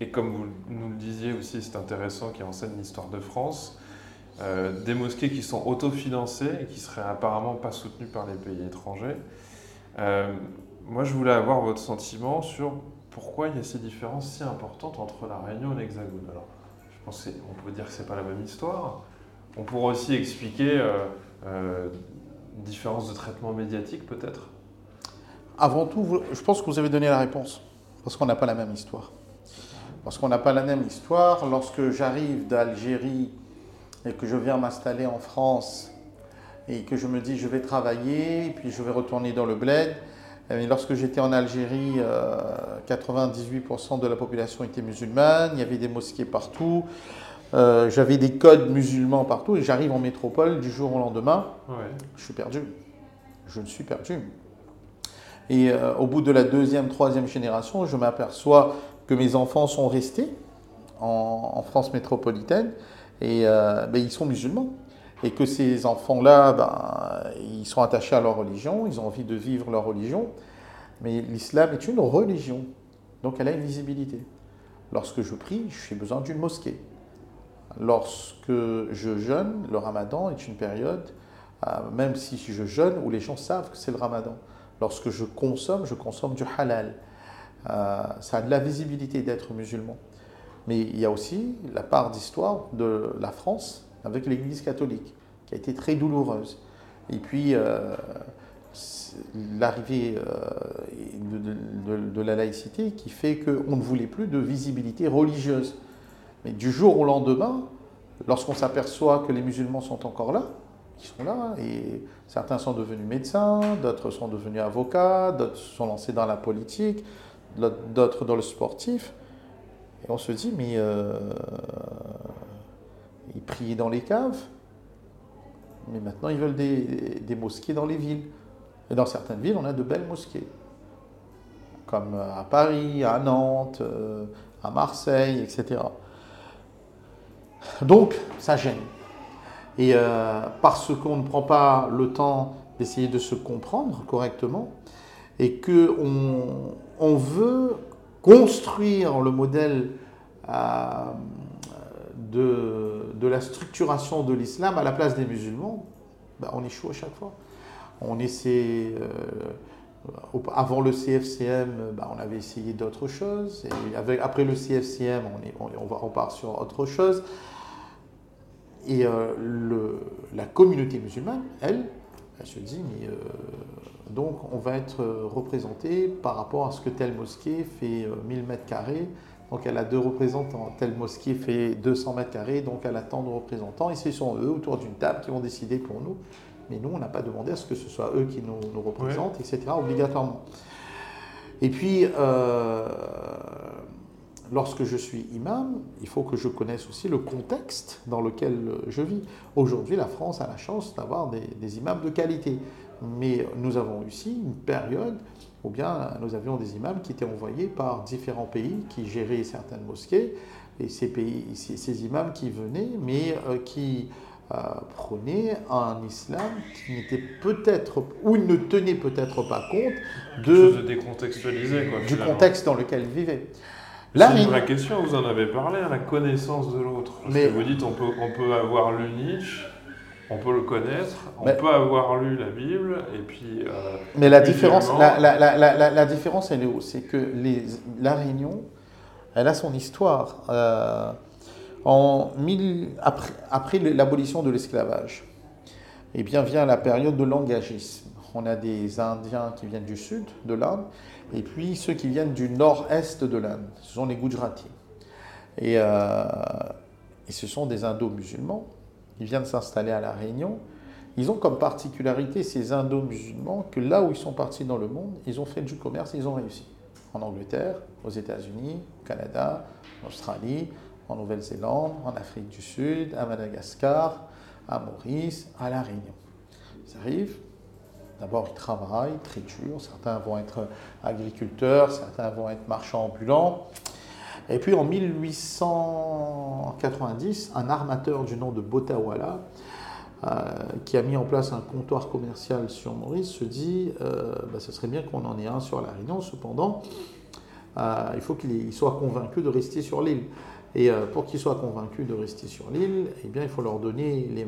et comme vous nous le disiez aussi, c'est intéressant, qui enseigne l'histoire de France. Euh, des mosquées qui sont autofinancées et qui seraient apparemment pas soutenues par les pays étrangers. Euh, moi, je voulais avoir votre sentiment sur pourquoi il y a ces différences si importantes entre la Réunion et l'Hexagone. Alors, je pense qu'on peut dire que c'est pas la même histoire. On pourrait aussi expliquer euh, différence de traitement médiatique, peut-être? Avant tout, je pense que vous avez donné la réponse, parce qu'on n'a pas la même histoire. Parce qu'on n'a pas la même histoire. Lorsque j'arrive d'Algérie et que je viens m'installer en France et que je me dis je vais travailler, et puis je vais retourner dans le bled. Et lorsque j'étais en Algérie, 98% euh, de la population était musulmane, il y avait des mosquées partout, euh, j'avais des codes musulmans partout, et j'arrive en métropole du jour au lendemain, je suis perdu. Je me suis perdu. Et euh, au bout de la deuxième, troisième génération, je m'aperçois que mes enfants sont restés en France métropolitaine et euh, ben, ils sont musulmans. Et que ces enfants-là, ben, ils sont attachés à leur religion, ils ont envie de vivre leur religion. Mais l'islam est une religion, donc elle a une visibilité. Lorsque je prie, j'ai besoin d'une mosquée. Lorsque je jeûne, le ramadan est une période, euh, même si je jeûne, où les gens savent que c'est le ramadan. Lorsque je consomme, je consomme du halal. Euh, ça a de la visibilité d'être musulman. Mais il y a aussi la part d'histoire de la France avec l'Église catholique, qui a été très douloureuse. Et puis, euh, l'arrivée euh, de, la laïcité qui fait qu'on ne voulait plus de visibilité religieuse. Mais du jour au lendemain, lorsqu'on s'aperçoit que les musulmans sont encore là, ils sont là, et certains sont devenus médecins, d'autres sont devenus avocats, d'autres sont lancés dans la politique, d'autres dans le sportif, et on se dit, mais euh, ils priaient dans les caves, mais maintenant ils veulent des, mosquées dans les villes. Et dans certaines villes, on a de belles mosquées, comme à Paris, à Nantes, euh, à Marseille, etc. Donc, ça gêne. Et euh, parce qu'on ne prend pas le temps d'essayer de se comprendre correctement, et qu'on on veut construire le modèle euh, de, la structuration de l'islam à la place des musulmans, ben, on échoue à chaque fois. On essaie, euh, avant le CFCM, ben, on avait essayé d'autres choses, après le CFCM, on, va, part sur autre chose. Et euh, la communauté musulmane, elle, elle se dit, mais donc on va être représenté par rapport à ce que telle mosquée fait 1000 mètres carrés Donc elle a deux représentants. Telle mosquée fait 200 mètres carrés, donc elle a tant de représentants. Et ce sont eux autour d'une table qui vont décider pour nous. Mais nous, on n'a pas demandé à ce que ce soit eux qui nous, nous représentent, etc., obligatoirement. Et puis, euh, lorsque je suis imam, il faut que je connaisse aussi le contexte dans lequel je vis. Aujourd'hui, la France a la chance d'avoir des, des, imams de qualité. Mais nous avons aussi une période où bien nous avions des imams qui étaient envoyés par différents pays qui géraient certaines mosquées. Et ces, pays, ces, ces imams qui venaient, mais euh, qui euh, prônaient un islam qui n'était peut-être, ou ne tenait peut-être pas compte de, de décontextualiser, quoi, du contexte dans lequel ils vivaient. C'est une vraie question, vous en avez parlé, la connaissance de l'autre. Mais vous dites on peut, on peut avoir lu Nietzsche, on peut le connaître, on mais, peut avoir lu la Bible, et puis... Euh, mais la différence, la, la, la, la, différence, elle est où? C'est que les, la Réunion, elle a son histoire. Euh, en mille, après, après l'abolition de l'esclavage, eh bien vient la période de l'engagisme. On a des Indiens qui viennent du sud de l'Inde, et puis ceux qui viennent du nord-est de l'Inde, ce sont les Gujaratis. Et, euh, et ce sont des Indo-musulmans. Ils viennent s'installer à La Réunion. Ils ont comme particularité, ces Indo-musulmans, que là où ils sont partis dans le monde, ils ont fait du commerce et ils ont réussi. En Angleterre, aux États-Unis, au Canada, en Australie, en Nouvelle-Zélande, en Afrique du Sud, à Madagascar, à Maurice, à La Réunion. Ils arrivent, d'abord ils travaillent dur, certains vont être agriculteurs, certains vont être marchands ambulants. Et puis en 1890, un armateur du nom de Botawala, euh, qui a mis en place un comptoir commercial sur Maurice, se dit euh, bah, ce serait bien qu'on en ait un sur La Réunion, cependant, euh, il faut qu'il soit convaincu de rester sur l'île. Et pour qu'ils soient convaincus de rester sur l'île, eh bien, il faut leur donner les,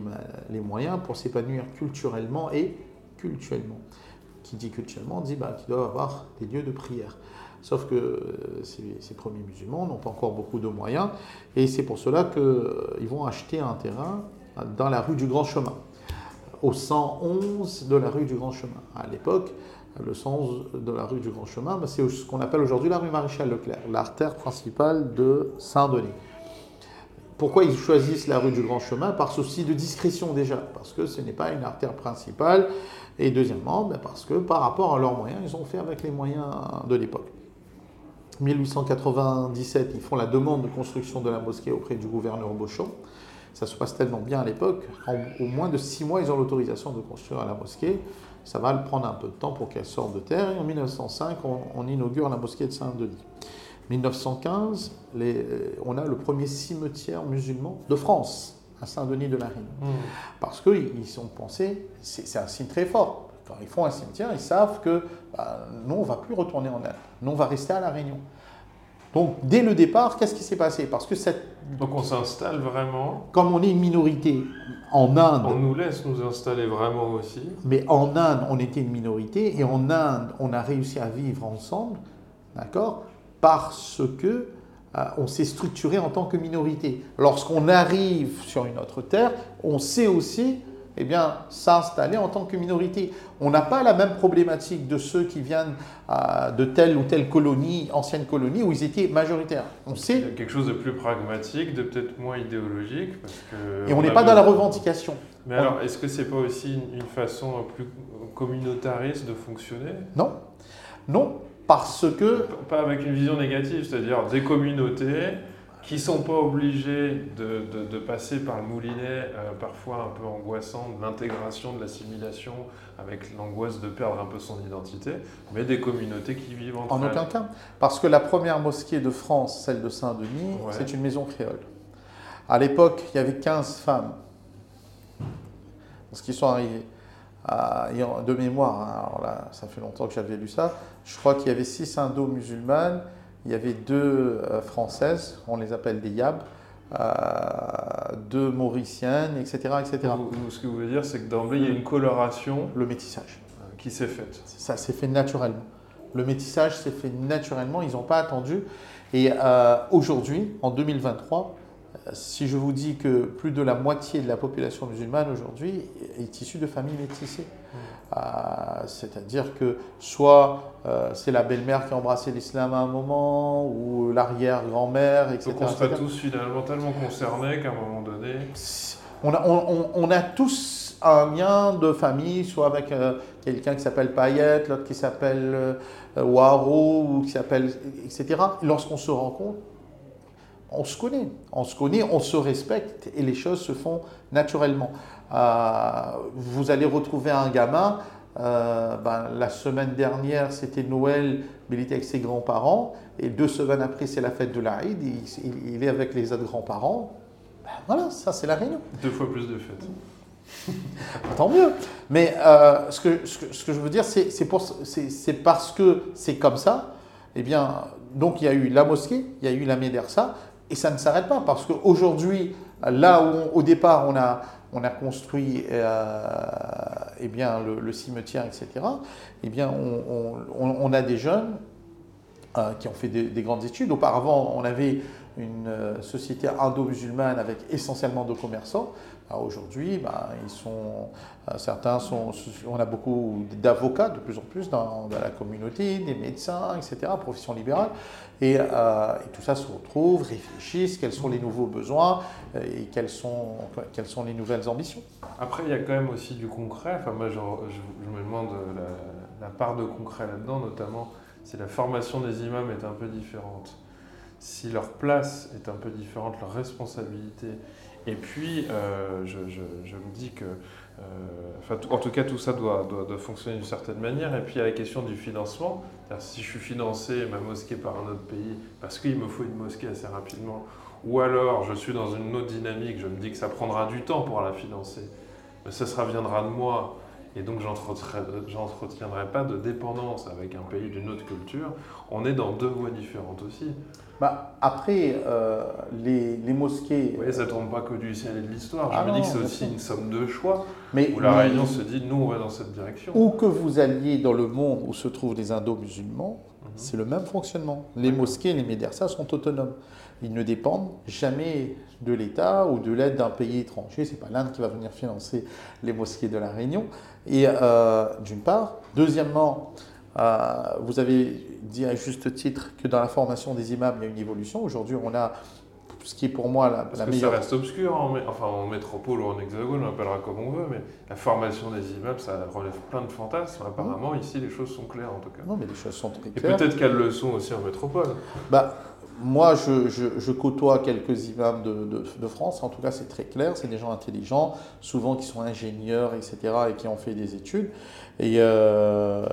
les moyens pour s'épanouir culturellement et culturellement. Qui dit culturellement dit bah, qu'ils doivent avoir des lieux de prière. Sauf que euh, ces, premiers musulmans n'ont pas encore beaucoup de moyens, et c'est pour cela qu'ils euh, vont acheter un terrain dans la rue du Grand Chemin, au 111 de la rue du Grand Chemin. À l'époque, le sens de la rue du Grand Chemin, c'est ce qu'on appelle aujourd'hui la rue Maréchal Leclerc, l'artère principale de Saint-Denis. Pourquoi ils choisissent la rue du Grand Chemin? Par souci de discrétion déjà, parce que ce n'est pas une artère principale, et deuxièmement, ben parce que par rapport à leurs moyens, ils ont fait avec les moyens de l'époque. 1897, ils font la demande de construction de la mosquée auprès du gouverneur Beauchamp. Ça se passe tellement bien à l'époque, au moins de six mois, ils ont l'autorisation de construire la mosquée ça va prendre un peu de temps pour qu'elle sorte de terre. Et en 1905, on, on inaugure la mosquée de Saint-Denis. 1915, les, on a le premier cimetière musulman de France, à Saint-Denis de la Réunion. Mmh. Parce qu'ils ont pensé, c'est un signe très fort. Quand ils font un cimetière, ils savent que bah, nous, on ne va plus retourner en Inde. Nous, on va rester à La Réunion. Donc, dès le départ, qu'est-ce qui s'est passé? Parce que cette... Donc, on s'installe vraiment. Comme on est une minorité en Inde. On nous laisse nous installer vraiment aussi. Mais en Inde, on était une minorité et en Inde, on a réussi à vivre ensemble, d'accord Parce que euh, on s'est structuré en tant que minorité. Lorsqu'on arrive sur une autre terre, on sait aussi eh bien, s'installer en tant que minorité. On n'a pas la même problématique de ceux qui viennent euh, de telle ou telle colonie, ancienne colonie, où ils étaient majoritaires. On sait. Il y a quelque chose de plus pragmatique, de peut-être moins idéologique. Parce que Et on n'est pas dans la revendication. Mais on... alors, est-ce que c'est pas aussi une, une façon plus communautariste de fonctionner? Non. Non, parce que. Pas avec une vision négative, c'est-à-dire des communautés qui ne sont pas obligés de, de, de, passer par le moulinet, euh, parfois un peu angoissant, de l'intégration, de l'assimilation, avec l'angoisse de perdre un peu son identité, mais des communautés qui vivent entre En elles. aucun cas. Parce que la première mosquée de France, celle de Saint-Denis, ouais. c'est une maison créole. À l'époque, il y avait 15 femmes qui sont arrivées. Euh, de mémoire, hein, alors là, ça fait longtemps que j'avais lu ça, je crois qu'il y avait 6 indo-musulmanes il y avait deux euh, françaises, on les appelle des Yab, euh, deux mauriciennes, etc. etc. Vous, ce que vous voulez dire, c'est que d'emblée, il y a une coloration. Le métissage. Qui s'est faite. Ça s'est fait naturellement. Le métissage s'est fait naturellement, ils n'ont pas attendu. Et euh, aujourd'hui, en 2023, si je vous dis que plus de la moitié de la population musulmane aujourd'hui est issue de familles métissées, mmh. c'est-à-dire que soit c'est la belle-mère qui a embrassé l'islam à un moment, ou l'arrière-grand-mère, etc. Donc on serait tous finalement tellement concernés qu'à un moment donné... On a, on a tous un lien de famille, soit avec euh, quelqu'un qui s'appelle Payette, l'autre qui s'appelle euh, Waro, ou qui s'appelle, etc. Lorsqu'on se rencontre, on se connaît. On se connaît, on se respecte et les choses se font naturellement. Euh, vous allez retrouver un gamin, ben, la semaine dernière c'était Noël, mais il était avec ses grands-parents, et deux semaines après c'est la fête de l'Aïd, il, il, est avec les autres grands-parents. Ben, voilà, ça c'est la réunion. Deux fois plus de fêtes. Tant mieux. Mais euh, ce, que, ce, que, je veux dire, c'est parce que c'est comme ça. Eh bien, donc il y a eu la mosquée, il y a eu la médersa, et ça ne s'arrête pas. Parce qu'aujourd'hui, là où au départ on a, on a construit euh, eh bien, le, cimetière, etc., eh bien, on, a des jeunes euh, qui ont fait des, des, grandes études. Auparavant, on avait une euh, société indo-musulmane avec essentiellement de commerçants. Aujourd'hui, ben, ils sont, euh, certains sont, on a beaucoup d'avocats de plus en plus dans, la communauté, des médecins, etc., profession libérale. Et, euh, et, tout ça se retrouve, réfléchissent, quels sont les nouveaux besoins et quelles sont, quelles sont les nouvelles ambitions. Après, il y a quand même aussi du concret. Enfin, moi, je, me demande la, la part de concret là-dedans, notamment si la formation des imams est un peu différente si leur place est un peu différente, leur responsabilité. Et puis, euh, je, me dis que, euh, en tout cas, tout ça doit, doit, fonctionner d'une certaine manière. Et puis, il y a la question du financement. Si je suis financé, ma mosquée, par un autre pays, parce qu'il me faut une mosquée assez rapidement, ou alors je suis dans une autre dynamique, je me dis que ça prendra du temps pour la financer, mais ça se reviendra de moi. Et donc, j'entretiendrai pas de dépendance avec un pays d'une autre culture. On est dans deux voies différentes aussi. Bah, après, euh, les, les, mosquées. Oui, ça ne tombe pas que du ciel et de l'histoire. Je ah me dis que c'est aussi une somme de choix. Mais, où la Réunion se dit, nous, on va dans cette direction. Où que vous alliez dans le monde où se trouvent les indo-musulmans, mhm. c'est le même fonctionnement. Les mosquées et les médersas sont autonomes. Ils ne dépendent jamais de l'État ou de l'aide d'un pays étranger. Ce n'est pas l'Inde qui va venir financer les mosquées de la Réunion. Et euh, d'une part. Deuxièmement, euh, vous avez dit à juste titre que dans la formation des imams, il y a une évolution. Aujourd'hui, on a ce qui est pour moi la, Parce que meilleure. Ça reste obscur, en, enfin en métropole ou en hexagone, on appellera comme on veut, mais la formation des imams, ça relève plein de fantasmes. Apparemment, ici, les choses sont claires en tout cas. Non, mais les choses sont très claires. Et peut-être qu'elles le sont aussi en métropole. Bah, moi, je, côtoie quelques imams de, France, en tout cas c'est très clair, c'est des gens intelligents, souvent qui sont ingénieurs, etc., et qui ont fait des études, et, euh,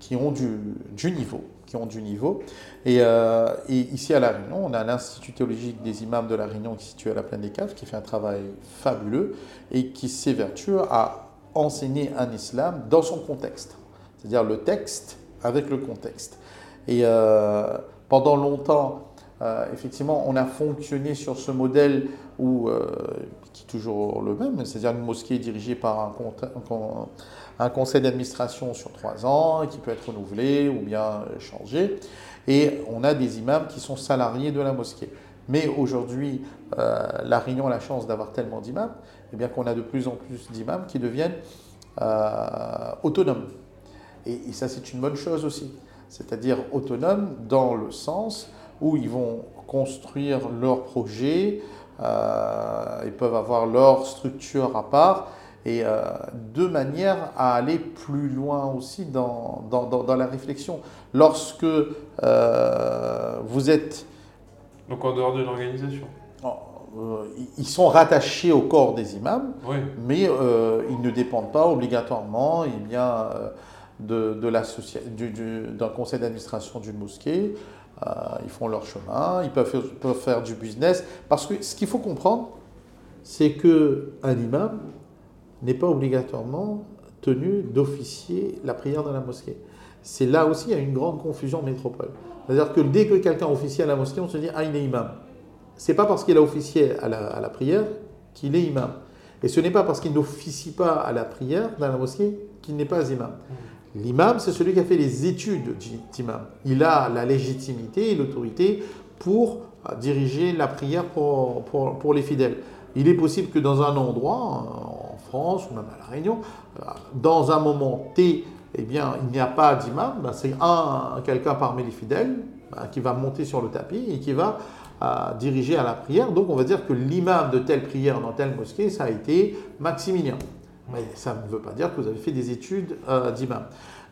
qui, ont du, niveau. Qui ont du niveau. Euh, et, ici à La Réunion, on a l'Institut théologique des imams de La Réunion qui est situé à la Plaine des Caves, qui fait un travail fabuleux et qui s'évertue à enseigner un islam dans son contexte, c'est-à-dire le texte avec le contexte. Et euh, pendant longtemps, euh, effectivement, on a fonctionné sur ce modèle où, euh, qui est toujours le même, c'est-à-dire une mosquée dirigée par un, conseil d'administration sur trois ans, qui peut être renouvelé ou bien changé. Et on a des imams qui sont salariés de la mosquée. Mais aujourd'hui, euh, La Réunion a la chance d'avoir tellement d'imams, eh bien qu'on a de plus en plus d'imams qui deviennent autonomes. et ça, c'est une bonne chose aussi c'est-à-dire autonomes dans le sens où ils vont construire leur projet, euh, ils peuvent avoir leur structure à part, et euh, de manière à aller plus loin aussi dans, dans, dans, la réflexion. Lorsque euh, vous êtes... Donc en dehors d'une organisation ils sont rattachés au corps des imams, mais ils ne dépendent pas obligatoirement eh bien, de, d'un conseil d'administration d'une mosquée. Euh, ils font leur chemin, ils peuvent faire, peuvent faire, du business. Parce que ce qu'il faut comprendre, c'est qu'un imam n'est pas obligatoirement tenu d'officier la prière dans la mosquée. C'est là aussi, il y a une grande confusion métropole. C'est-à-dire que dès que quelqu'un officie à la mosquée, on se dit Ah, il est imam. C'est pas parce qu'il a officié à la, à la prière qu'il est imam. Et ce n'est pas parce qu'il n'officie pas à la prière dans la mosquée qu'il n'est pas imam. L'imam, c'est celui qui a fait les études d'imam. Il a la légitimité et l'autorité pour diriger la prière pour, les fidèles. Il est possible que dans un endroit, en France ou même à La Réunion, dans un moment T, eh bien, il n'y a pas d'imam, ben, c'est un, quelqu'un parmi les fidèles ben, qui va monter sur le tapis et qui va diriger à la prière. Donc on va dire que l'imam de telle prière dans telle mosquée, ça a été Maximilien. Mais ça ne veut pas dire que vous avez fait des études euh, d'imam.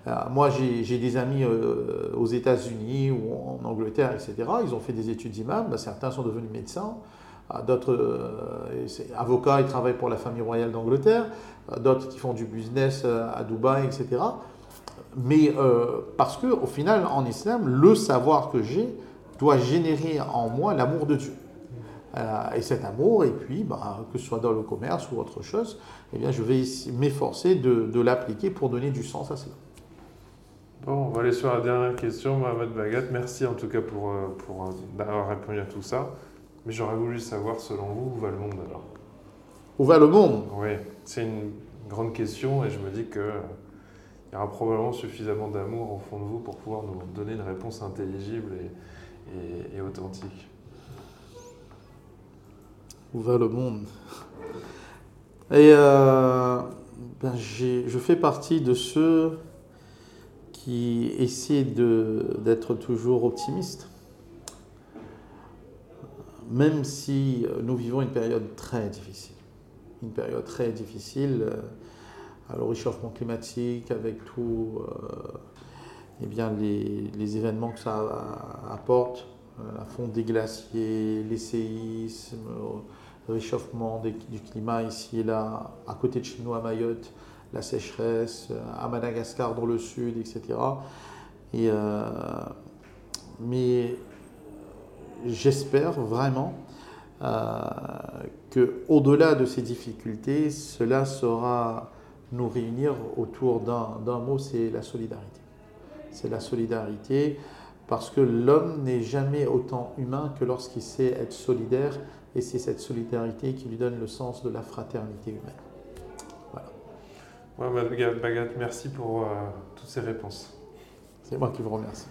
Euh, moi, j'ai des amis euh, aux États-Unis ou en Angleterre, etc. Ils ont fait des études d'imam. Ben, certains sont devenus médecins. D'autres avocats, ils travaillent pour la famille royale d'Angleterre. D'autres qui font du business à Dubaï, etc. Mais parce que, au final, en islam, le savoir que j'ai doit générer en moi l'amour de Dieu. Euh, et cet amour, et puis, bah, que ce soit dans le commerce ou autre chose, eh bien, je vais m'efforcer de, de l'appliquer pour donner du sens à cela. Bon, on va aller sur la dernière question, Mohamed Bagat. Merci en tout cas pour, euh, pour euh, avoir répondu à tout ça. Mais j'aurais voulu savoir, selon vous, où va le monde alors? Où va le monde? Oui, c'est une grande question et je me dis qu'il y aura probablement suffisamment d'amour au fond de vous pour pouvoir nous donner une réponse intelligible et, et authentique où le monde. Et euh, ben je fais partie de ceux qui essaient d'être toujours optimistes. Même si nous vivons une période très difficile. Une période très difficile. Euh, le réchauffement climatique, avec tout, euh, eh bien les, les, événements que ça apporte, la fonte des glaciers, les séismes, réchauffement du climat ici et là, à côté de chez nous à Mayotte, la sécheresse, à Madagascar dans le sud, etc. Et, euh, mais j'espère vraiment euh, que au-delà de ces difficultés, cela saura nous réunir autour d'un mot, c'est la solidarité. C'est la solidarité parce que l'homme n'est jamais autant humain que lorsqu'il sait être solidaire et c'est cette solidarité qui lui donne le sens de la fraternité humaine. Voilà. Ouais, Bagat, merci pour euh, toutes ces réponses. C'est moi qui vous remercie.